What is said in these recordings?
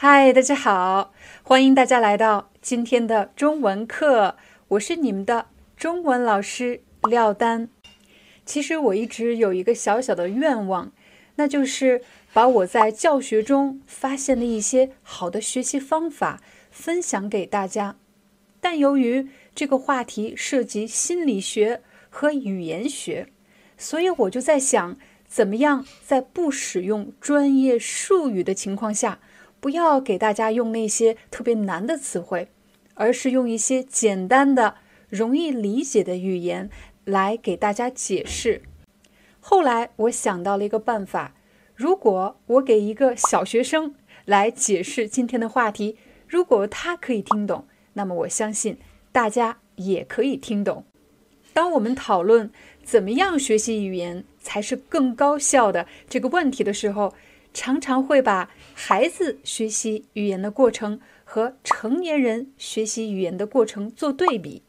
嗨，大家好，欢迎大家来到今天的中文课，我是你们的中文老师廖丹。其实我一直有一个小小的愿望，那就是把我在教学中发现的一些好的学习方法分享给大家。但由于这个话题涉及心理学和语言学，所以我就在想，怎么样在不使用专业术语的情况下。不要给大家用那些特别难的词汇，而是用一些简单的、容易理解的语言来给大家解释。后来我想到了一个办法：如果我给一个小学生来解释今天的话题，如果他可以听懂，那么我相信大家也可以听懂。当我们讨论怎么样学习语言才是更高效的这个问题的时候，常常会把孩子学习语言的过程和成年人学习语言的过程做对比。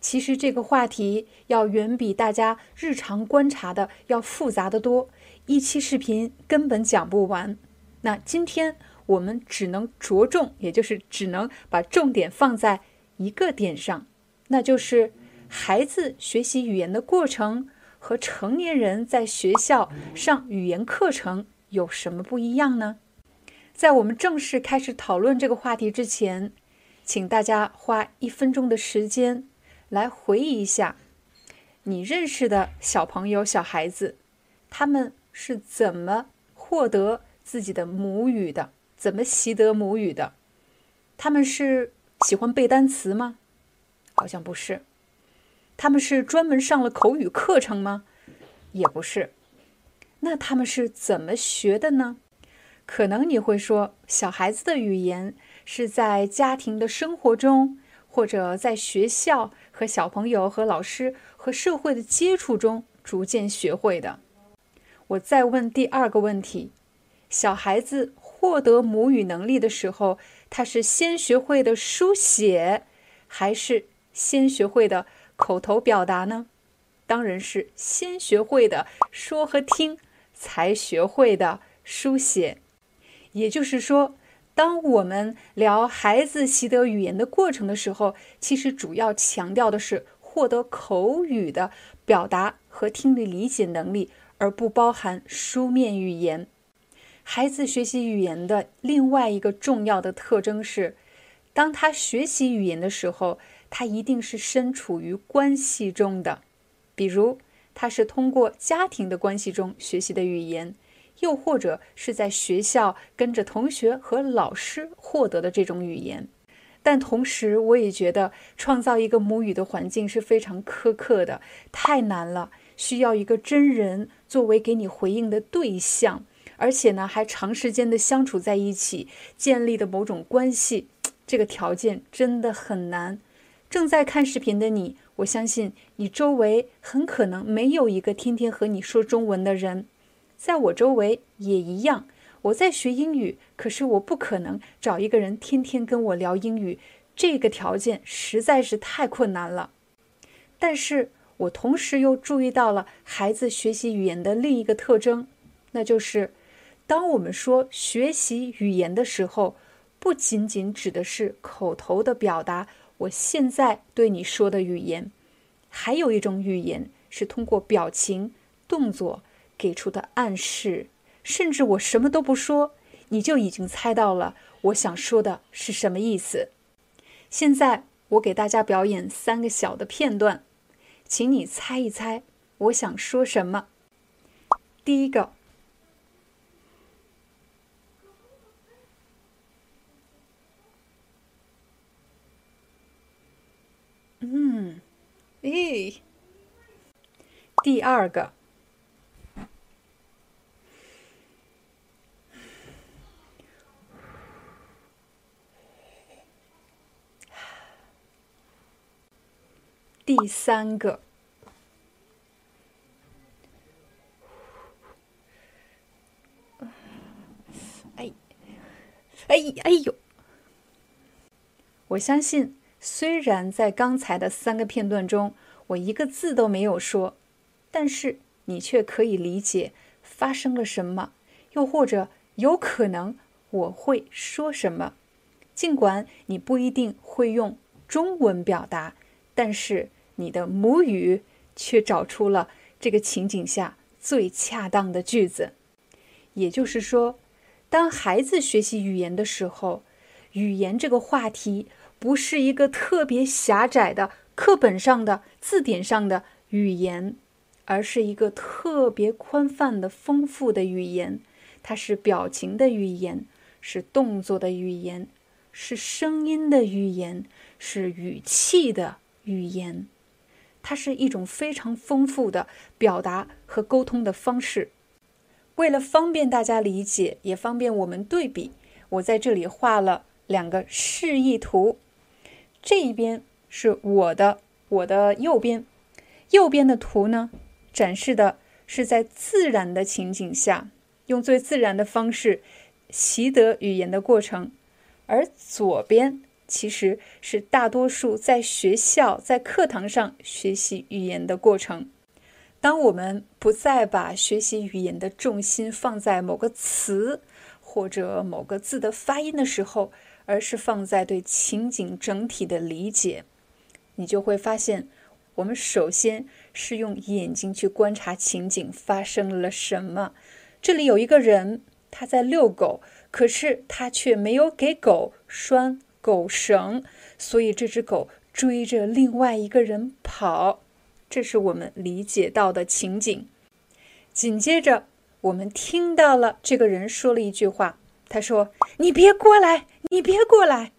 其实这个话题要远比大家日常观察的要复杂的多，一期视频根本讲不完。那今天我们只能着重，也就是只能把重点放在一个点上，那就是孩子学习语言的过程和成年人在学校上语言课程。有什么不一样呢？在我们正式开始讨论这个话题之前，请大家花一分钟的时间来回忆一下你认识的小朋友、小孩子，他们是怎么获得自己的母语的？怎么习得母语的？他们是喜欢背单词吗？好像不是。他们是专门上了口语课程吗？也不是。那他们是怎么学的呢？可能你会说，小孩子的语言是在家庭的生活中，或者在学校和小朋友、和老师、和社会的接触中逐渐学会的。我再问第二个问题：小孩子获得母语能力的时候，他是先学会的书写，还是先学会的口头表达呢？当然是先学会的说和听。才学会的书写，也就是说，当我们聊孩子习得语言的过程的时候，其实主要强调的是获得口语的表达和听力理解能力，而不包含书面语言。孩子学习语言的另外一个重要的特征是，当他学习语言的时候，他一定是身处于关系中的，比如。他是通过家庭的关系中学习的语言，又或者是在学校跟着同学和老师获得的这种语言。但同时，我也觉得创造一个母语的环境是非常苛刻的，太难了，需要一个真人作为给你回应的对象，而且呢，还长时间的相处在一起，建立的某种关系，这个条件真的很难。正在看视频的你。我相信你周围很可能没有一个天天和你说中文的人，在我周围也一样。我在学英语，可是我不可能找一个人天天跟我聊英语，这个条件实在是太困难了。但是我同时又注意到了孩子学习语言的另一个特征，那就是当我们说学习语言的时候，不仅仅指的是口头的表达。我现在对你说的语言，还有一种语言是通过表情、动作给出的暗示，甚至我什么都不说，你就已经猜到了我想说的是什么意思。现在我给大家表演三个小的片段，请你猜一猜我想说什么。第一个。第二个第三个哎哎哎呦，我相信，虽然在刚才的三个片段中，我一个字都没有说。但是你却可以理解发生了什么，又或者有可能我会说什么。尽管你不一定会用中文表达，但是你的母语却找出了这个情景下最恰当的句子。也就是说，当孩子学习语言的时候，语言这个话题不是一个特别狭窄的课本上的字典上的语言，而是一个特别宽泛的丰富的语言。它是表情的语言，是动作的语言。是声音的语言，是语气的语言，它是一种非常丰富的表达和沟通的方式。为了方便大家理解，也方便我们对比，我在这里画了两个示意图。这一边是我的，我的右边，右边的图呢，展示的是在自然的情景下，用最自然的方式习得语言的过程。而左边其实是大多数在学校、在课堂上学习语言的过程。当我们不再把学习语言的重心放在某个词或者某个字的发音的时候，而是放在对情景整体的理解，你就会发现，我们首先是用眼睛去观察情景发生了什么。这里有一个人，他在遛狗。可是他却没有给狗拴狗绳，所以这只狗追着另外一个人跑。这是我们理解到的情景。紧接着，我们听到了这个人说了一句话，他说：“你别过来，你别过来。”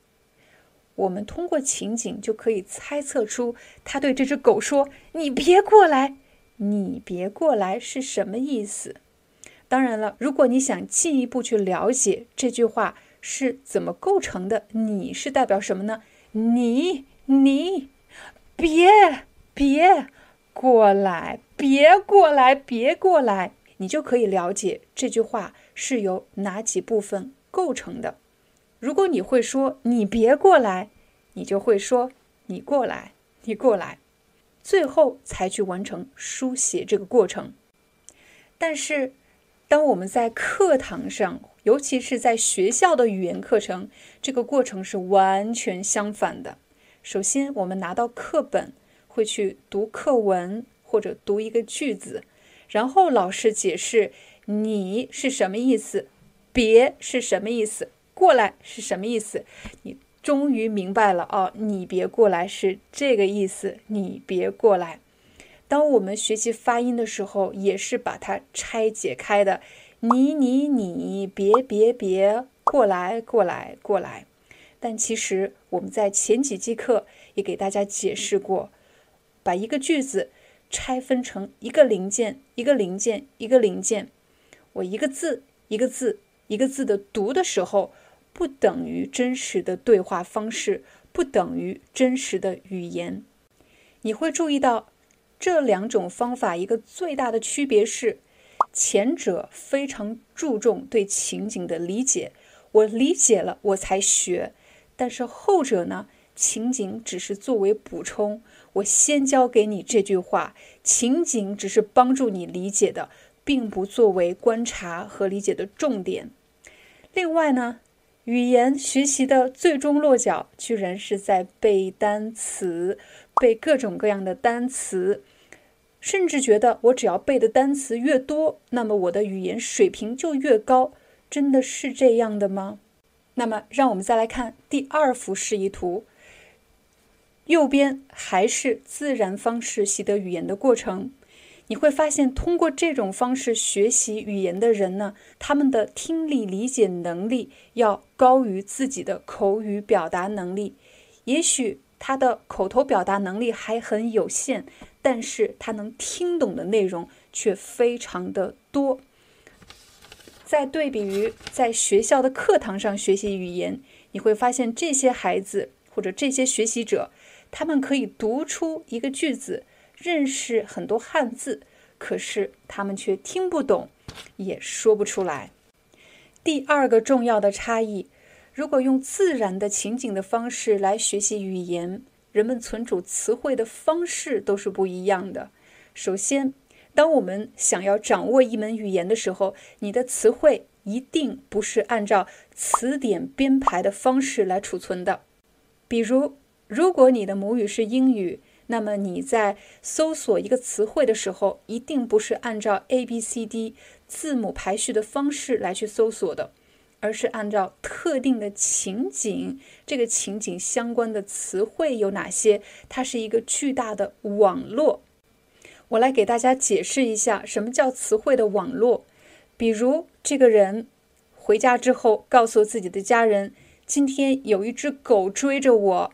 我们通过情景就可以猜测出，他对这只狗说：“你别过来，你别过来”是什么意思？当然了，如果你想进一步去了解这句话是怎么构成的，你是代表什么呢？你你别别过来，别过来，别过来，你就可以了解这句话是由哪几部分构成的。如果你会说你别过来，你就会说你过来，你过来，最后才去完成书写这个过程。但是。当我们在课堂上，尤其是在学校的语言课程，这个过程是完全相反的。首先，我们拿到课本，会去读课文或者读一个句子，然后老师解释“你”是什么意思，“别”是什么意思，“过来”是什么意思。你终于明白了哦，“你别过来”是这个意思，“你别过来”。当我们学习发音的时候，也是把它拆解开的。你你你，别别别，过来过来过来。但其实我们在前几节课也给大家解释过，把一个句子拆分成一个零件一个零件一个零件。我一个字一个字一个字的读的时候，不等于真实的对话方式，不等于真实的语言。你会注意到。这两种方法一个最大的区别是，前者非常注重对情景的理解，我理解了我才学；但是后者呢，情景只是作为补充，我先教给你这句话，情景只是帮助你理解的，并不作为观察和理解的重点。另外呢，语言学习的最终落脚居然是在背单词，背各种各样的单词。甚至觉得我只要背的单词越多，那么我的语言水平就越高。真的是这样的吗？那么，让我们再来看第二幅示意图。右边还是自然方式习得语言的过程。你会发现，通过这种方式学习语言的人呢，他们的听力理解能力要高于自己的口语表达能力。也许他的口头表达能力还很有限。但是他能听懂的内容却非常的多。在对比于在学校的课堂上学习语言，你会发现这些孩子或者这些学习者，他们可以读出一个句子，认识很多汉字，可是他们却听不懂，也说不出来。第二个重要的差异，如果用自然的情景的方式来学习语言，人们存储词汇的方式都是不一样的。首先，当我们想要掌握一门语言的时候，你的词汇一定不是按照词典编排的方式来储存的。比如，如果你的母语是英语，那么你在搜索一个词汇的时候，一定不是按照 A B C D 字母排序的方式来去搜索的，而是按照特定的情景，这个情景相关的词汇有哪些？它是一个巨大的网络。我来给大家解释一下什么叫词汇的网络。比如，这个人回家之后告诉自己的家人，今天有一只狗追着我。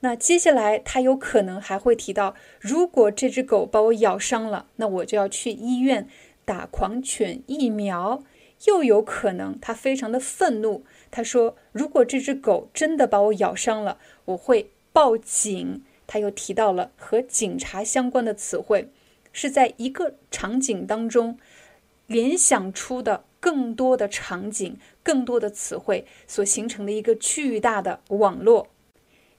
那接下来，他有可能还会提到，如果这只狗把我咬伤了，那我就要去医院打狂犬疫苗。又有可能，他非常的愤怒，他说，如果这只狗真的把我咬伤了，我会报警。他又提到了和警察相关的词汇，是在一个场景当中联想出的更多的场景、更多的词汇所形成的一个巨大的网络。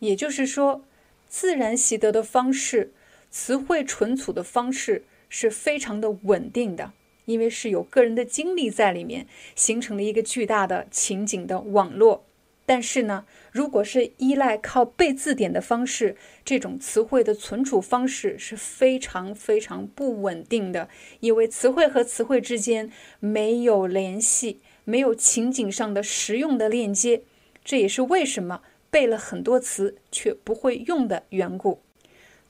也就是说，自然习得的方式，词汇存储的方式是非常的稳定的，因为是有个人的经历在里面，形成了一个巨大的情景的网络。但是呢，如果是依赖靠背字典的方式，这种词汇的存储方式是非常非常不稳定的，因为词汇和词汇之间没有联系，没有情景上的实用的链接。这也是为什么。背了很多词却不会用的缘故。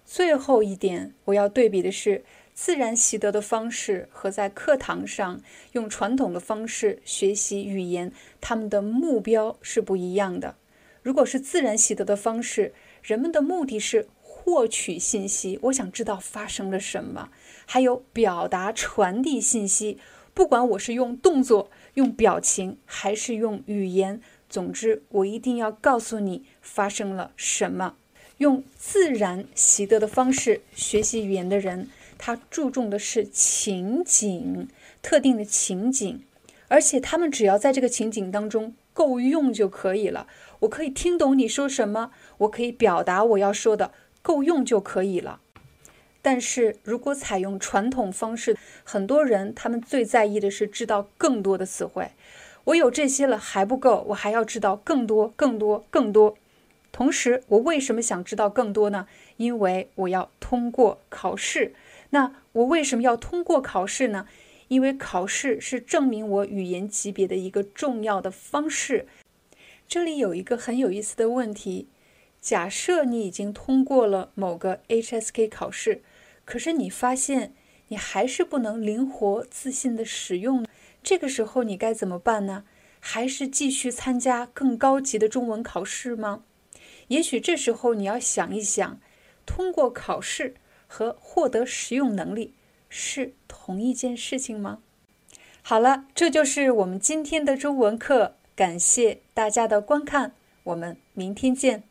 最后一点，我要对比的是自然习得的方式和在课堂上用传统的方式学习语言，他们的目标是不一样的。如果是自然习得的方式，人们的目的是获取信息，我想知道发生了什么，还有表达、传递信息。不管我是用动作、用表情，还是用语言。总之，我一定要告诉你发生了什么。用自然习得的方式学习语言的人，他注重的是情景，特定的情景，而且他们只要在这个情景当中够用就可以了。我可以听懂你说什么，我可以表达我要说的，够用就可以了。但是如果采用传统方式，很多人他们最在意的是知道更多的词汇。我有这些了还不够，我还要知道更多、更多、更多。同时，我为什么想知道更多呢？因为我要通过考试。那我为什么要通过考试呢？因为考试是证明我语言级别的一个重要的方式。这里有一个很有意思的问题：假设你已经通过了某个 HSK 考试，可是你发现你还是不能灵活自信的使用。这个时候你该怎么办呢？还是继续参加更高级的中文考试吗？也许这时候你要想一想，通过考试和获得实用能力是同一件事情吗？好了，这就是我们今天的中文课，感谢大家的观看，我们明天见。